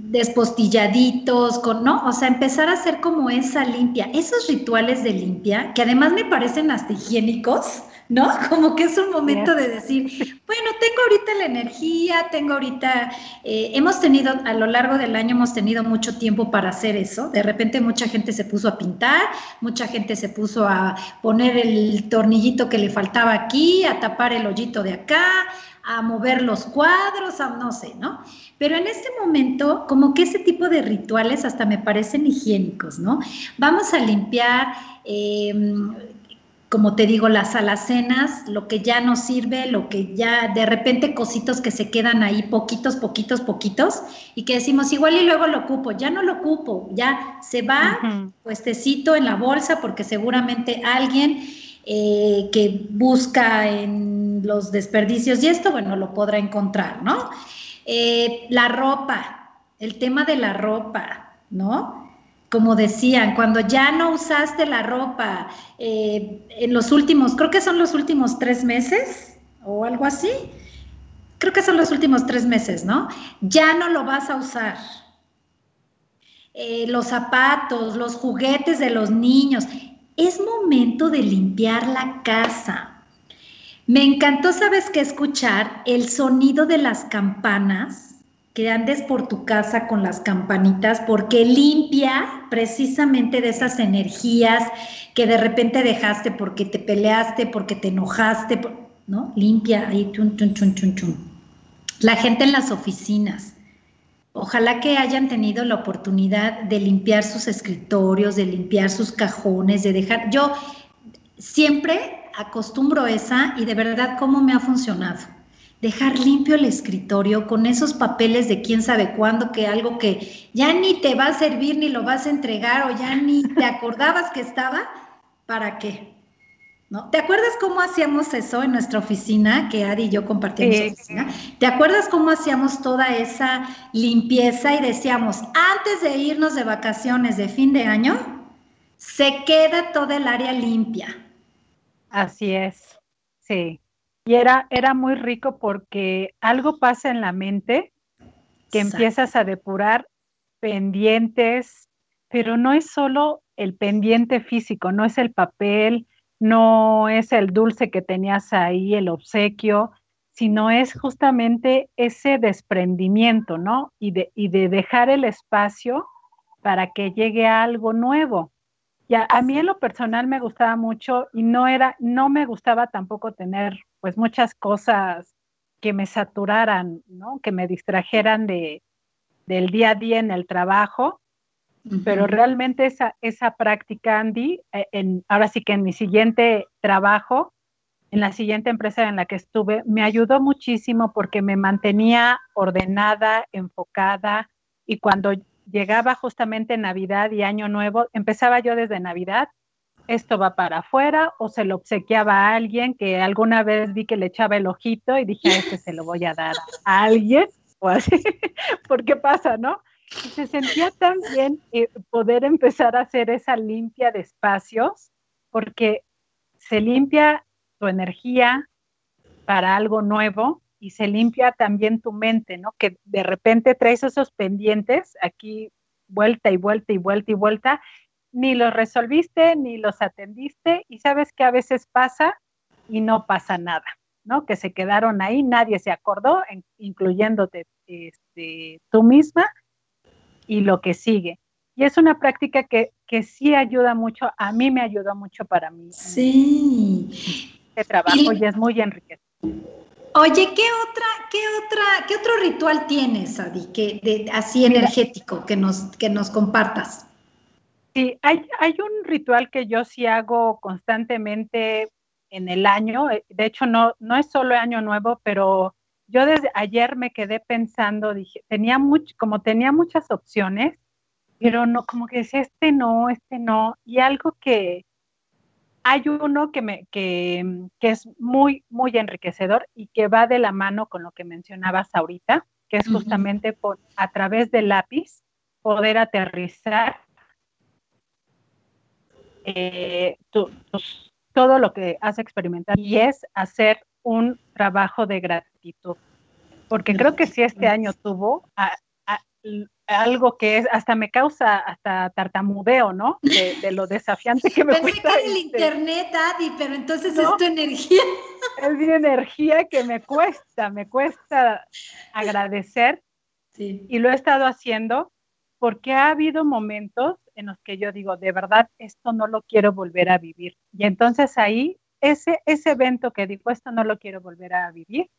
despostilladitos, con, ¿no? O sea, empezar a hacer como esa limpia, esos rituales de limpia, que además me parecen hasta higiénicos, ¿no? Como que es un momento de decir, bueno, tengo ahorita la energía, tengo ahorita, eh, hemos tenido, a lo largo del año hemos tenido mucho tiempo para hacer eso. De repente mucha gente se puso a pintar, mucha gente se puso a poner el tornillito que le faltaba aquí, a tapar el hoyito de acá, a mover los cuadros, a no sé, ¿no? Pero en este momento, como que ese tipo de rituales hasta me parecen higiénicos, ¿no? Vamos a limpiar. Eh, como te digo, las alacenas, lo que ya no sirve, lo que ya de repente cositos que se quedan ahí, poquitos, poquitos, poquitos, y que decimos igual y luego lo ocupo, ya no lo ocupo, ya se va puestecito en la bolsa porque seguramente alguien eh, que busca en los desperdicios y esto, bueno, lo podrá encontrar, ¿no? Eh, la ropa, el tema de la ropa, ¿no? Como decían, cuando ya no usaste la ropa eh, en los últimos, creo que son los últimos tres meses o algo así, creo que son los últimos tres meses, ¿no? Ya no lo vas a usar. Eh, los zapatos, los juguetes de los niños. Es momento de limpiar la casa. Me encantó, ¿sabes qué? Escuchar el sonido de las campanas que andes por tu casa con las campanitas porque limpia precisamente de esas energías que de repente dejaste porque te peleaste, porque te enojaste, ¿no? Limpia ahí, chun, chun, chun, chun, chun. La gente en las oficinas. Ojalá que hayan tenido la oportunidad de limpiar sus escritorios, de limpiar sus cajones, de dejar. Yo siempre acostumbro esa y de verdad cómo me ha funcionado dejar limpio el escritorio con esos papeles de quién sabe cuándo, que algo que ya ni te va a servir ni lo vas a entregar o ya ni te acordabas que estaba, ¿para qué? ¿No? ¿Te acuerdas cómo hacíamos eso en nuestra oficina, que Adi y yo compartíamos oficina? ¿Te acuerdas cómo hacíamos toda esa limpieza y decíamos, antes de irnos de vacaciones de fin de año, se queda toda el área limpia? Así es, sí. Y era, era muy rico porque algo pasa en la mente que empiezas a depurar pendientes, pero no es solo el pendiente físico, no es el papel, no es el dulce que tenías ahí, el obsequio, sino es justamente ese desprendimiento, ¿no? Y de, y de dejar el espacio para que llegue algo nuevo. Y a, a, mí en lo personal me gustaba mucho y no era, no me gustaba tampoco tener pues muchas cosas que me saturaran, ¿no? Que me distrajeran de, del día a día en el trabajo. Pero realmente esa, esa práctica, Andy, eh, en, ahora sí que en mi siguiente trabajo, en la siguiente empresa en la que estuve, me ayudó muchísimo porque me mantenía ordenada, enfocada y cuando llegaba justamente Navidad y Año Nuevo, empezaba yo desde Navidad esto va para afuera o se lo obsequiaba a alguien que alguna vez vi que le echaba el ojito y dije, a este se lo voy a dar a alguien o así, porque pasa, ¿no? Y se sentía tan bien eh, poder empezar a hacer esa limpia de espacios porque se limpia tu energía para algo nuevo y se limpia también tu mente, ¿no? Que de repente traes esos pendientes aquí vuelta y vuelta y vuelta y vuelta ni los resolviste, ni los atendiste, y sabes que a veces pasa y no pasa nada, ¿no? Que se quedaron ahí, nadie se acordó, incluyéndote este, tú misma, y lo que sigue. Y es una práctica que, que sí ayuda mucho, a mí me ayudó mucho para mí. Sí. Este trabajo y, es muy enriquecedor. Oye, ¿qué otra, qué otra, qué otro ritual tienes, Adi, que de, así energético que nos, que nos compartas? Sí, hay, hay un ritual que yo sí hago constantemente en el año. Eh, de hecho, no, no es solo año nuevo, pero yo desde ayer me quedé pensando, dije, tenía mucho, como tenía muchas opciones, pero no, como que decía, este no, este no, y algo que, hay uno que, me, que, que, es muy, muy enriquecedor y que va de la mano con lo que mencionabas ahorita, que es justamente por, a través del lápiz poder aterrizar eh, todo lo que has experimentado y es hacer un trabajo de gratitud. Porque creo que si este año tuvo algo que es, hasta me causa hasta tartamudeo, ¿no? De, lo desafiante que me Pensé cuesta. que el internet, Adi, pero entonces es tu energía. Es mi energía que me cuesta, me cuesta agradecer. Sí. Y lo he estado haciendo porque ha habido momentos en los que yo digo, de verdad, esto no lo quiero volver a vivir. Y entonces ahí, ese, ese evento que digo, esto no lo quiero volver a vivir,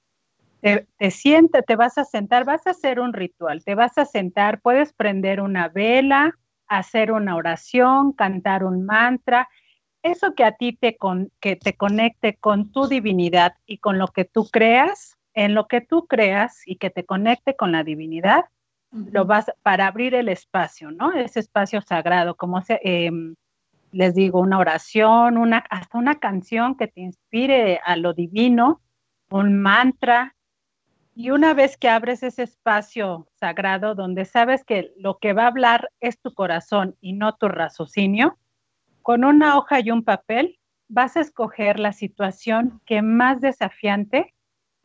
te, te sientes, te vas a sentar, vas a hacer un ritual, te vas a sentar, puedes prender una vela, hacer una oración, cantar un mantra, eso que a ti te, con, que te conecte con tu divinidad y con lo que tú creas, en lo que tú creas y que te conecte con la divinidad, lo vas para abrir el espacio, ¿no? Ese espacio sagrado, como se, em, les digo, una oración, una, hasta una canción que te inspire a lo divino, un mantra. Y una vez que abres ese espacio sagrado donde sabes que lo que va a hablar es tu corazón y no tu raciocinio, con una hoja y un papel vas a escoger la situación que más desafiante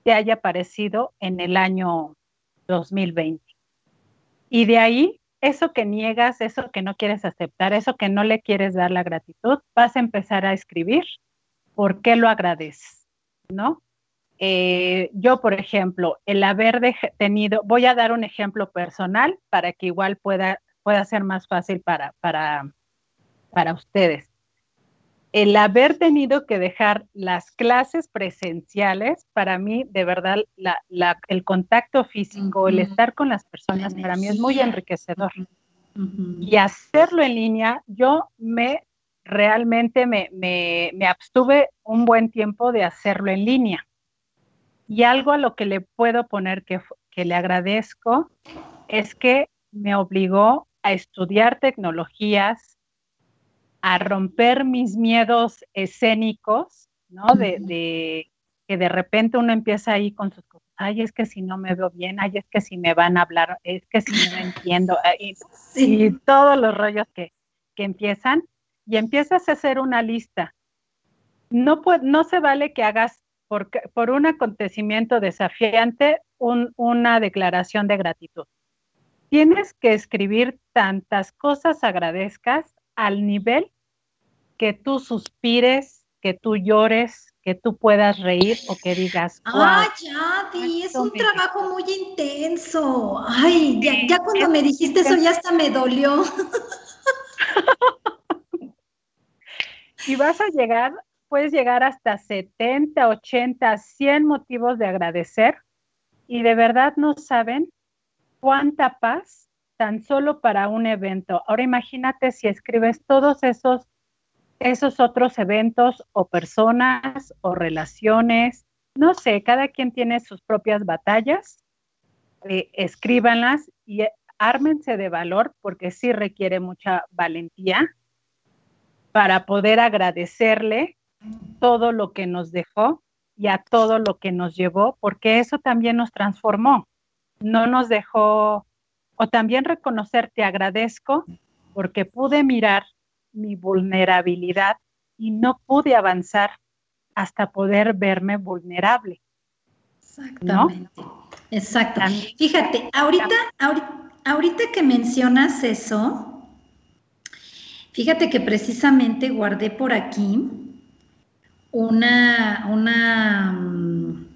te haya parecido en el año 2020. Y de ahí, eso que niegas, eso que no quieres aceptar, eso que no le quieres dar la gratitud, vas a empezar a escribir por qué lo agradeces, ¿no? Eh, yo, por ejemplo, el haber tenido, voy a dar un ejemplo personal para que igual pueda, pueda ser más fácil para, para, para ustedes el haber tenido que dejar las clases presenciales, para mí, de verdad, el contacto físico, el estar con las personas, para mí es muy enriquecedor. Y hacerlo en línea, yo me realmente me, me, abstuve un buen tiempo de hacerlo en línea. Y algo a lo que le puedo poner que, que le agradezco es que me obligó a estudiar tecnologías, a romper mis miedos escénicos, ¿no? De, que de repente uno empieza ahí con sus cosas, ay, es que si no me veo bien, ay, es que si me van a hablar, es que si no entiendo, y, todos los rollos que, empiezan, y empiezas a hacer una lista. No, no se vale que hagas por, por un acontecimiento desafiante una declaración de gratitud. Tienes que escribir tantas cosas agradezcas al nivel que tú suspires, que tú llores, que tú puedas reír o que digas. ¡Ay, ya, Di! Es un trabajo muy intenso. Ay, ya, cuando me dijiste eso ya hasta me dolió. y vas a llegar, puedes llegar hasta 70, 80, 100 motivos de agradecer y de verdad no saben cuánta paz tan solo para un evento. Ahora imagínate si escribes todos esos esos otros eventos o personas o relaciones. No sé, cada quien tiene sus propias batallas. Eh, escríbanlas y ármense de valor porque sí requiere mucha valentía para poder agradecerle todo lo que nos dejó y a todo lo que nos llevó, porque eso también nos transformó. No nos dejó, o también reconocer, te agradezco porque pude mirar mi vulnerabilidad y no pude avanzar hasta poder verme vulnerable. Exactamente. Exacto. Fíjate, ahorita, ahorita, que mencionas eso, Fíjate que precisamente guardé por aquí una, una, mm,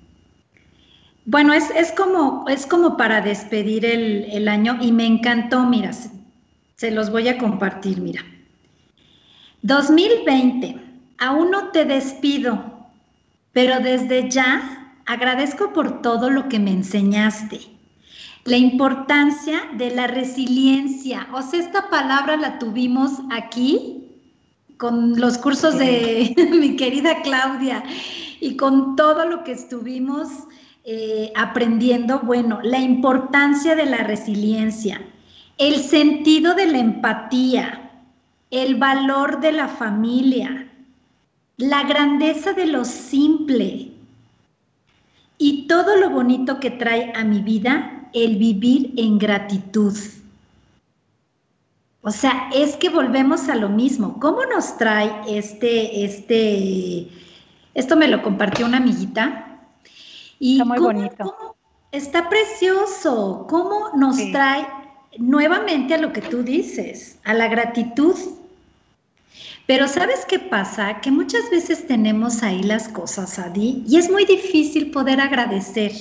bueno, es, como, es como para despedir el, el año y me encantó, mira, se los voy a compartir, mira. 2020, aún no te despido, pero desde ya agradezco por todo lo que me enseñaste. La importancia de la resiliencia. O sea, esta palabra la tuvimos aquí con los cursos de mi querida Claudia y con todo lo que estuvimos eh, aprendiendo. Bueno, la importancia de la resiliencia, el sentido de la empatía, el valor de la familia, la grandeza de lo simple y todo lo bonito que trae a mi vida el vivir en gratitud. O sea, es que volvemos a lo mismo. ¿Cómo nos trae este, este, esto me lo compartió una amiguita? Y está muy bonito. está precioso. ¿Cómo nos trae nuevamente a lo que tú dices, a la gratitud? Pero ¿sabes qué pasa? Que muchas veces tenemos ahí las cosas, Adi, y es muy difícil poder agradecer.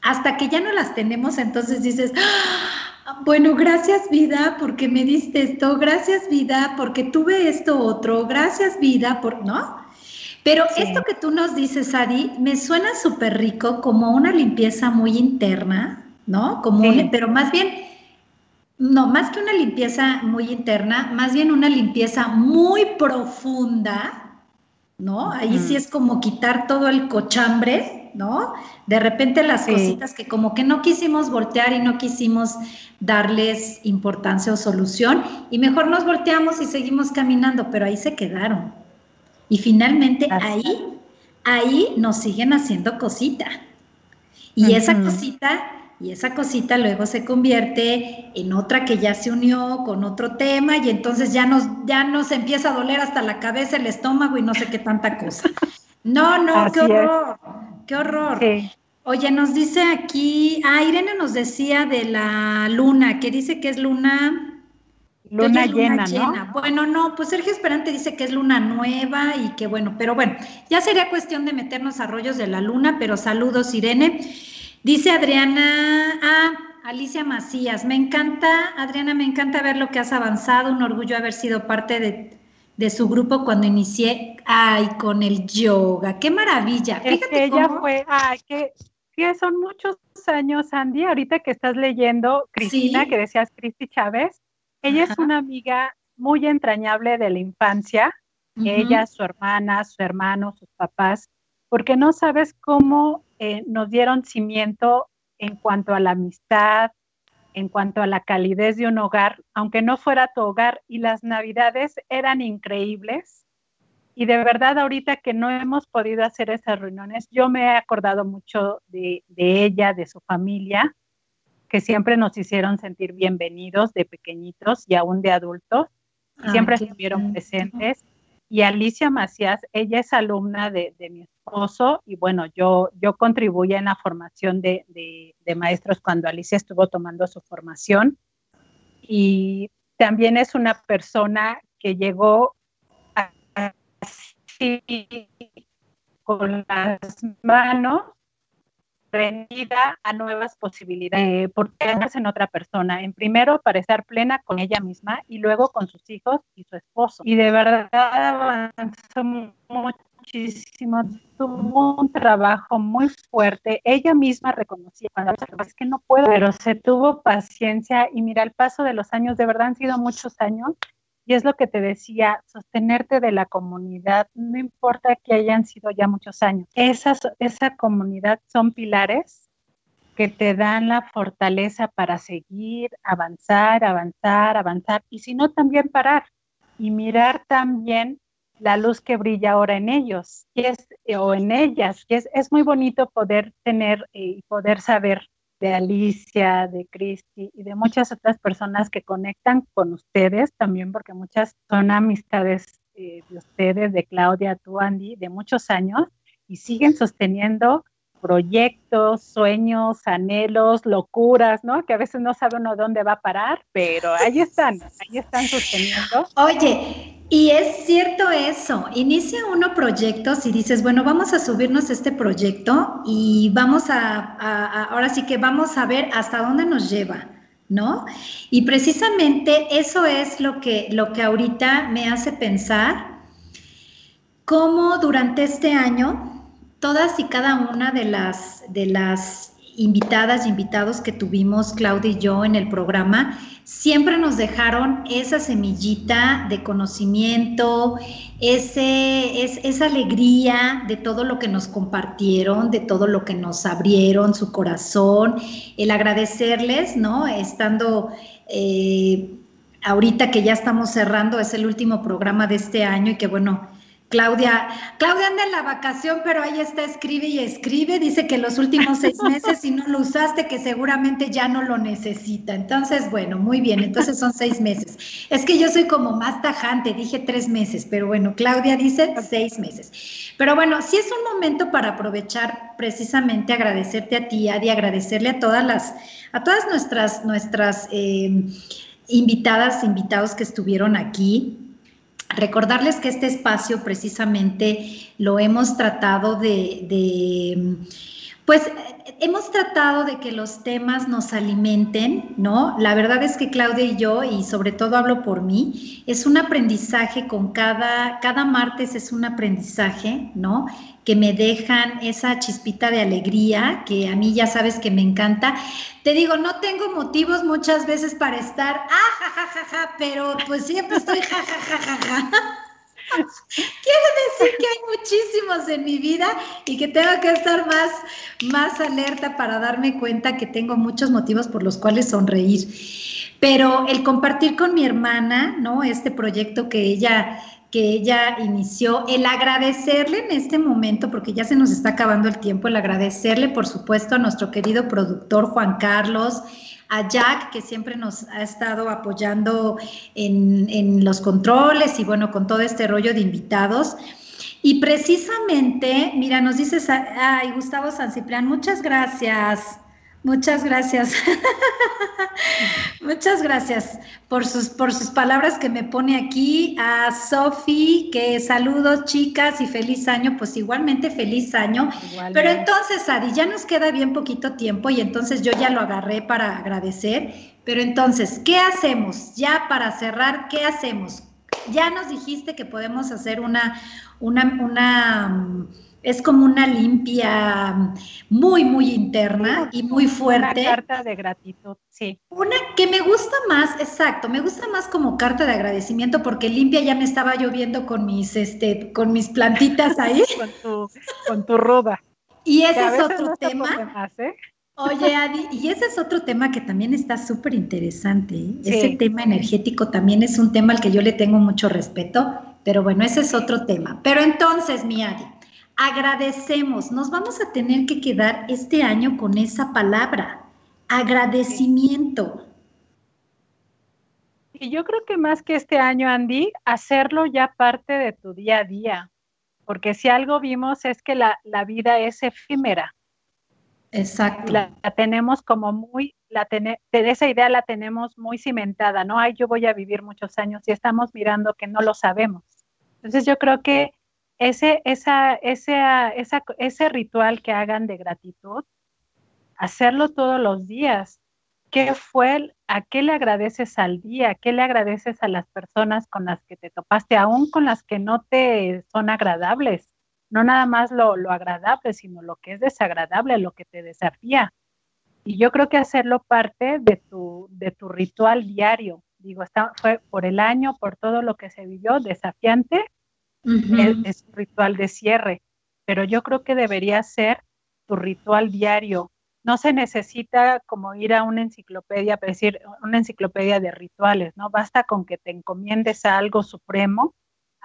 Hasta que ya no las tenemos, entonces dices, ah, bueno, gracias vida porque me diste esto, gracias vida porque tuve esto otro, gracias vida por, ¿no? Pero esto que tú nos dices, Adi, me suena súper rico como una limpieza muy interna, ¿no? Como pero más bien no, más que una limpieza muy interna, más bien una limpieza muy profunda, ¿no? Ahí sí es como quitar todo el cochambre, ¿no? De repente las cositas que como que no quisimos voltear y no quisimos darles importancia o solución, y mejor nos volteamos y seguimos caminando, pero ahí se quedaron. Y finalmente ahí, ahí nos siguen haciendo cosita. Y esa cosita y esa cosita luego se convierte en otra que ya se unió con otro tema y entonces ya nos, ya nos empieza a doler hasta la cabeza, el estómago y no sé qué tanta cosa. No, no, qué horror, qué horror. Oye, nos dice aquí, ah, Irene nos decía de la luna, que dice que es luna... Luna, llena, ¿no? Bueno, no, pues Sergio Esperante dice que es luna nueva y que bueno, pero bueno, ya sería cuestión de meternos a rollos de la luna, pero saludos, Irene. Dice Adriana, ah, Alicia Macías, me encanta, Adriana, me encanta ver lo que has avanzado, un orgullo haber sido parte de, su grupo cuando inicié, ay, con el yoga, qué maravilla. Fíjate ella fue, ay, que, son muchos años, Andy, ahorita que estás leyendo Cristina, que decías Cristi Chávez, ella es una amiga muy entrañable de la infancia, ella, su hermana, su hermano, sus papás, porque no sabes cómo eh, nos dieron cimiento en cuanto a la amistad, en cuanto a la calidez de un hogar, aunque no fuera tu hogar, y las navidades eran increíbles. Y de verdad, ahorita que no hemos podido hacer esas reuniones, yo me he acordado mucho de, ella, de su familia, que siempre nos hicieron sentir bienvenidos de pequeñitos y aún de adultos, siempre estuvieron presentes. Y Alicia Macías, ella es alumna de, mi esposo y bueno, yo, yo contribuí en la formación de, maestros cuando Alicia estuvo tomando su formación y también es una persona que llegó así con las manos rendida a nuevas posibilidades, porque en otra persona. En primero, para estar plena con ella misma y luego con sus hijos y su esposo. Y de verdad avanzó muchísimo, tuvo un trabajo muy fuerte. Ella misma reconocía, es que no puedo, pero se tuvo paciencia y mira, el paso de los años, de verdad han sido muchos años y es lo que te decía, sostenerte de la comunidad, no importa que hayan sido ya muchos años. Esas, esa comunidad son pilares que te dan la fortaleza para seguir, avanzar, avanzar, avanzar, y si no, también parar y mirar también la luz que brilla ahora en ellos es, o en ellas. es, es muy bonito poder tener eh, y poder saber de Alicia, de Cristi y de muchas otras personas que conectan con ustedes también, porque muchas son amistades eh, de ustedes, de Claudia, tú, Andy, de muchos años y siguen sosteniendo proyectos, sueños, anhelos, locuras, ¿no? Que a veces no sabe uno dónde va a parar, pero ahí están, ahí están sosteniendo. Oye, y es cierto eso, inicia uno proyectos y dices, bueno, vamos a subirnos este proyecto y vamos a, a ahora sí que vamos a ver hasta dónde nos lleva. ¿No? Y precisamente eso es lo que, lo que ahorita me hace pensar cómo durante este año todas y cada una de las, de las invitadas y invitados que tuvimos, Claudia y yo, en el programa, siempre nos dejaron esa semillita de conocimiento, ese, es, esa alegría de todo lo que nos compartieron, de todo lo que nos abrieron su corazón, el agradecerles, ¿no? Estando... Eh, ahorita que ya estamos cerrando, es el último programa de este año y que bueno, Claudia, Claudia anda en la vacación, pero ahí está, escribe y escribe. Dice que los últimos seis meses, si no lo usaste, que seguramente ya no lo necesita. Entonces, bueno, muy bien, entonces son seis meses. Es que yo soy como más tajante, dije tres meses, pero bueno, Claudia dice seis meses. Pero bueno, sí es un momento para aprovechar precisamente agradecerte a ti, Adi, agradecerle a todas las, a todas nuestras, nuestras eh, invitadas, invitados que estuvieron aquí Recordarles que este espacio precisamente lo hemos tratado de, pues hemos tratado de que los temas nos alimenten, ¿no? La verdad es que Claudia y yo, y sobre todo hablo por mí, es un aprendizaje con cada, cada martes es un aprendizaje, ¿no? Que me dejan esa chispita de alegría, que a mí ya sabes que me encanta. Te digo, no tengo motivos muchas veces para estar, ah, ja, ja, ja, ja, pero pues siempre estoy, ja, ja, ja, ja, ja. Quiere decir que hay muchísimos en mi vida y que tengo que estar más, más alerta para darme cuenta que tengo muchos motivos por los cuales sonreír. Pero el compartir con mi hermana, ¿no? Este proyecto que ella que ella inició, el agradecerle en este momento, porque ya se nos está acabando el tiempo, el agradecerle, por supuesto, a nuestro querido productor Juan Carlos, a Jack, que siempre nos ha estado apoyando en, los controles y bueno, con todo este rollo de invitados. Y precisamente, mira, nos dices, ay, Gustavo San Ciprián, muchas gracias. Muchas gracias. Muchas gracias por sus, por sus palabras que me pone aquí. A Sofi, que saludos chicas y feliz año. Pues igualmente feliz año. Pero entonces, Adi, ya nos queda bien poquito tiempo y entonces yo ya lo agarré para agradecer. Pero entonces, ¿qué hacemos? Ya para cerrar, ¿qué hacemos? Ya nos dijiste que podemos hacer una, una, una es como una limpia muy, muy interna y muy fuerte. Una carta de gratitud, sí. Una que me gusta más, exacto, me gusta más como carta de agradecimiento porque limpia ya me estaba lloviendo con mis, este, con mis plantitas ahí. con, tu, con tu roda. Y ese es otro tema. ¿eh? Oye, Adi, y ese es otro tema que también está súper interesante. ¿eh? Ese tema energético también es un tema al que yo le tengo mucho respeto, pero bueno, ese es otro tema. Pero entonces, mi Adi, agradecemos, nos vamos a tener que quedar este año con esa palabra, agradecimiento. Y yo creo que más que este año, Andy, hacerlo ya parte de tu día a día, porque si algo vimos es que la, vida es efímera. Exacto. La, tenemos como muy, la de esa idea la tenemos muy cimentada, ¿no? Ay, yo voy a vivir muchos años y estamos mirando que no lo sabemos. Entonces yo creo que ese, esa, ese ritual que hagan de gratitud, hacerlo todos los días. ¿Qué fue, a qué le agradeces al día? ¿Qué le agradeces a las personas con las que te topaste, aún con las que no te son agradables? No nada más lo, agradable, sino lo que es desagradable, lo que te desafía. Y yo creo que hacerlo parte de tu, de tu ritual diario. Digo, está, fue por el año, por todo lo que se vivió, desafiante, es, un ritual de cierre, pero yo creo que debería ser tu ritual diario. No se necesita como ir a una enciclopedia, decir, una enciclopedia de rituales, ¿no? Basta con que te encomiendes a algo supremo,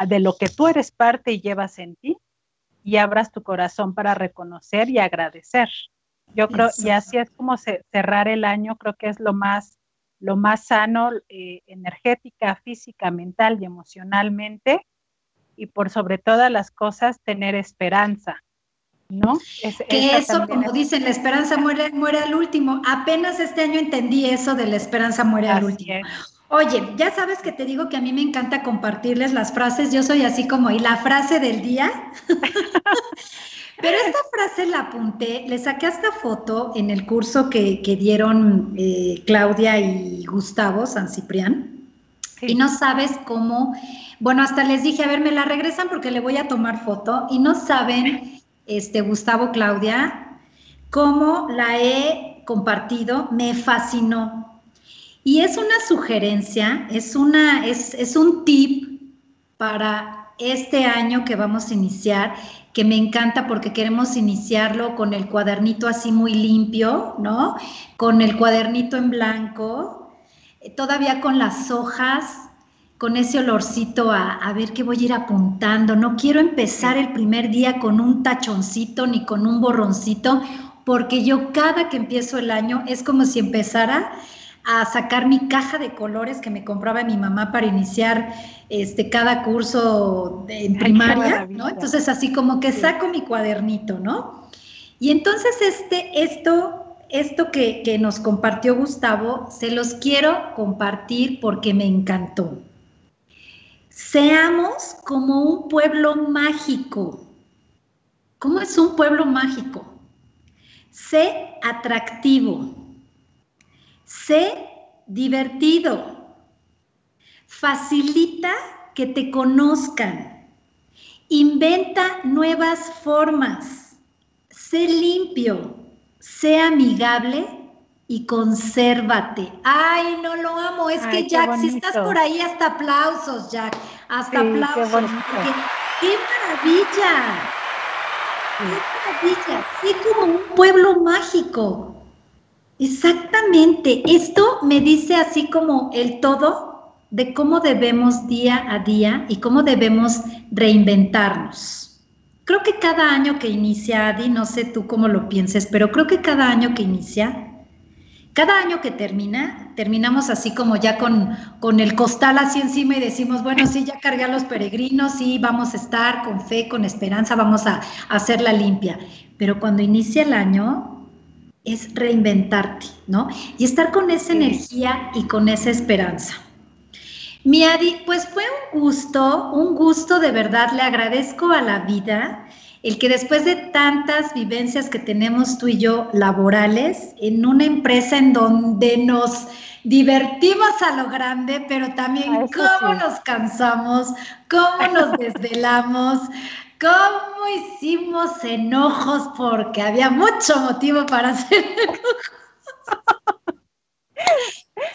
de lo que tú eres parte y llevas en ti, y abras tu corazón para reconocer y agradecer. Yo creo, y así es como cerrar el año, creo que es lo más, lo más sano, eh, energética, física, mental y emocionalmente, y por sobre todas las cosas tener esperanza. ¿no? que eso, como dicen, la esperanza muere, muere al último. Apenas este año entendí eso de la esperanza muere al último. Oye, ya sabes que te digo que a mí me encanta compartirles las frases. Yo soy así como, y la frase del día. Pero esta frase la apunté, le saqué esta foto en el curso que, dieron eh, Claudia y Gustavo San Ciprián. Y no sabes cómo, bueno, hasta les dije, a ver, me la regresan porque le voy a tomar foto. Y no saben este, Gustavo, Claudia, cómo la he compartido, me fascinó. Y es una sugerencia, es, una, es, es un tip para este año que vamos a iniciar, que me encanta porque queremos iniciarlo con el cuadernito así muy limpio, ¿no? Con el cuadernito en blanco, todavía con las hojas con ese olorcito a, ver qué voy a ir apuntando. No quiero empezar el primer día con un tachoncito ni con un borroncito, porque yo cada que empiezo el año es como si empezara a sacar mi caja de colores que me compraba mi mamá para iniciar este cada curso en primaria, ¿no? Entonces así como que saco mi cuadernito, ¿no? Y entonces este, esto, esto que, que nos compartió Gustavo, se los quiero compartir porque me encantó. Seamos como un pueblo mágico. ¿Cómo es un pueblo mágico? Sé atractivo. Sé divertido. Facilita que te conozcan. Inventa nuevas formas. Sé limpio. Sé amigable y consérvate. Ay, no lo amo. Es que Jack, si estás por ahí, hasta aplausos, Jack. Hasta aplausos. Qué, maravilla. Qué maravilla. Sí, como un pueblo mágico. Exactamente. Esto me dice así como el todo de cómo debemos día a día y cómo debemos reinventarnos. Creo que cada año que inicia, Adi, no sé tú cómo lo pienses, pero creo que cada año que inicia cada año que termina, terminamos así como ya con, con el costal así encima y decimos, bueno, sí, ya cargué a los peregrinos, sí, vamos a estar con fe, con esperanza, vamos a, a hacerla limpia. Pero cuando inicia el año es reinventarte, ¿no? Y estar con esa energía y con esa esperanza. Mi Adi, pues fue un gusto, un gusto de verdad, le agradezco a la vida el que después de tantas vivencias que tenemos tú y yo laborales, en una empresa en donde nos divertimos a lo grande, pero también cómo nos cansamos, cómo nos desvelamos, cómo hicimos enojos, porque había mucho motivo para hacer enojos.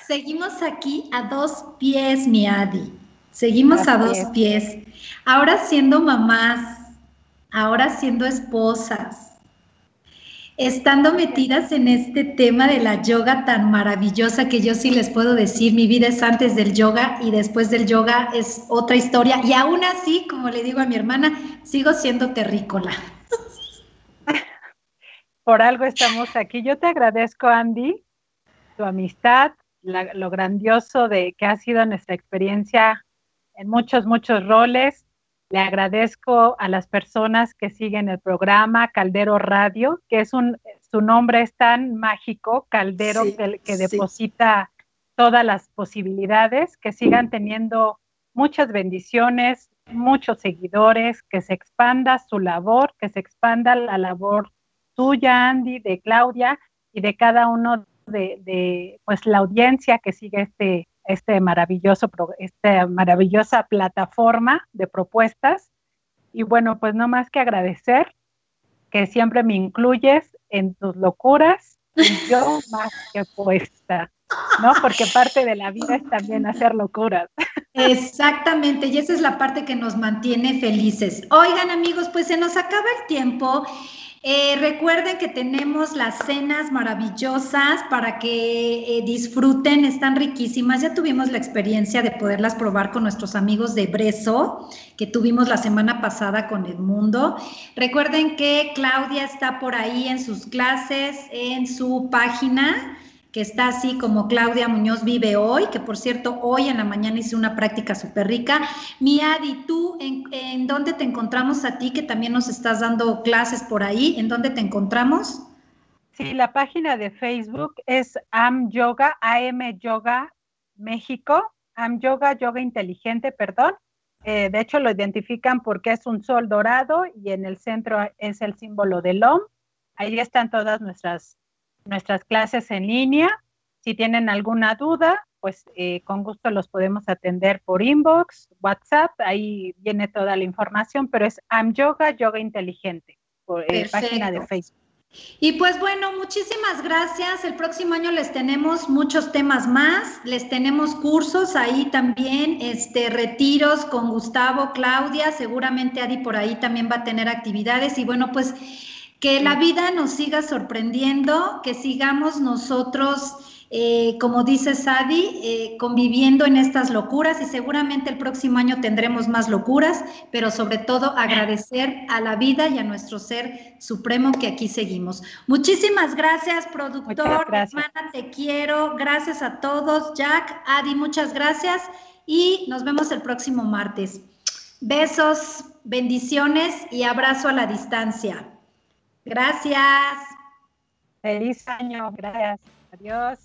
Seguimos aquí a dos pies, mi Adi. Seguimos a dos pies. Ahora siendo mamás, ahora siendo esposas, estando metidas en este tema de la yoga tan maravillosa que yo sí les puedo decir, mi vida es antes del yoga y después del yoga es otra historia. Y aún así, como le digo a mi hermana, sigo siendo terrícola. Por algo estamos aquí. Yo te agradezco, Andy, tu amistad, lo grandioso de que ha sido nuestra experiencia en muchos, muchos roles. Le agradezco a las personas que siguen el programa Caldero Radio, que es un, su nombre es tan mágico, Caldero, que, deposita todas las posibilidades, que sigan teniendo muchas bendiciones, muchos seguidores, que se expanda su labor, que se expanda la labor tuya, Andy, de Claudia y de cada uno de, de pues la audiencia que sigue este este maravilloso, esta maravillosa plataforma de propuestas. Y bueno, pues no más que agradecer que siempre me incluyes en tus locuras y yo más que puesta, ¿no? Porque parte de la vida es también hacer locuras. Exactamente, y esa es la parte que nos mantiene felices. Oigan amigos, pues se nos acaba el tiempo eh, recuerden que tenemos las cenas maravillosas para que eh, disfruten, están riquísimas. Ya tuvimos la experiencia de poderlas probar con nuestros amigos de Breso, que tuvimos la semana pasada con Edmundo. Recuerden que Claudia está por ahí en sus clases, en su página está así como Claudia Muñoz vive hoy, que por cierto, hoy en la mañana hice una práctica súper rica. Mi Adi, ¿tú en, dónde te encontramos a ti, que también nos estás dando clases por ahí? ¿En dónde te encontramos? Sí, la página de Facebook es Am Yoga, AM Yoga México, Am Yoga, Yoga Inteligente, perdón. Eh, de hecho, lo identifican porque es un sol dorado y en el centro es el símbolo del OM. Ahí están todas nuestras nuestras clases en línea. Si tienen alguna duda, pues eh, con gusto los podemos atender por inbox, WhatsApp, ahí viene toda la información, pero es Am Yoga, Yoga Inteligente, por eh, página de Facebook. Y pues bueno, muchísimas gracias. El próximo año les tenemos muchos temas más, les tenemos cursos ahí también, este retiros con Gustavo, Claudia, seguramente Adi por ahí también va a tener actividades y bueno, pues que la vida nos siga sorprendiendo, que sigamos nosotros, eh, como dice Sadi, eh, conviviendo en estas locuras y seguramente el próximo año tendremos más locuras, pero sobre todo agradecer a la vida y a nuestro ser supremo que aquí seguimos. Muchísimas gracias, productor. Hermana, te quiero. Gracias a todos. Jack, Adi, muchas gracias y nos vemos el próximo martes. Besos, bendiciones y abrazo a la distancia. Gracias. Feliz año, gracias. Adiós.